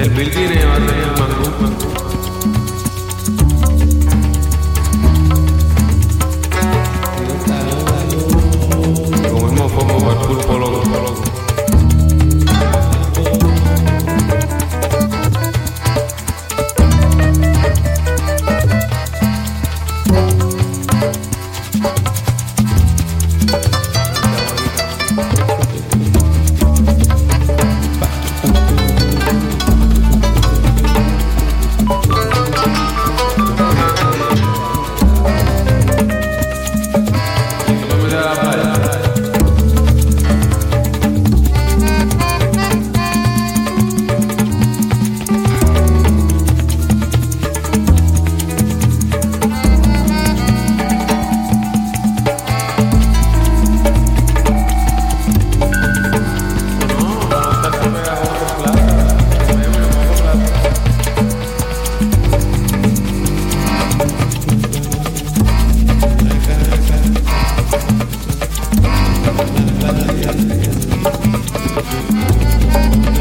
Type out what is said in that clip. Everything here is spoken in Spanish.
El Bill tiene va a tener mangú. Thank you.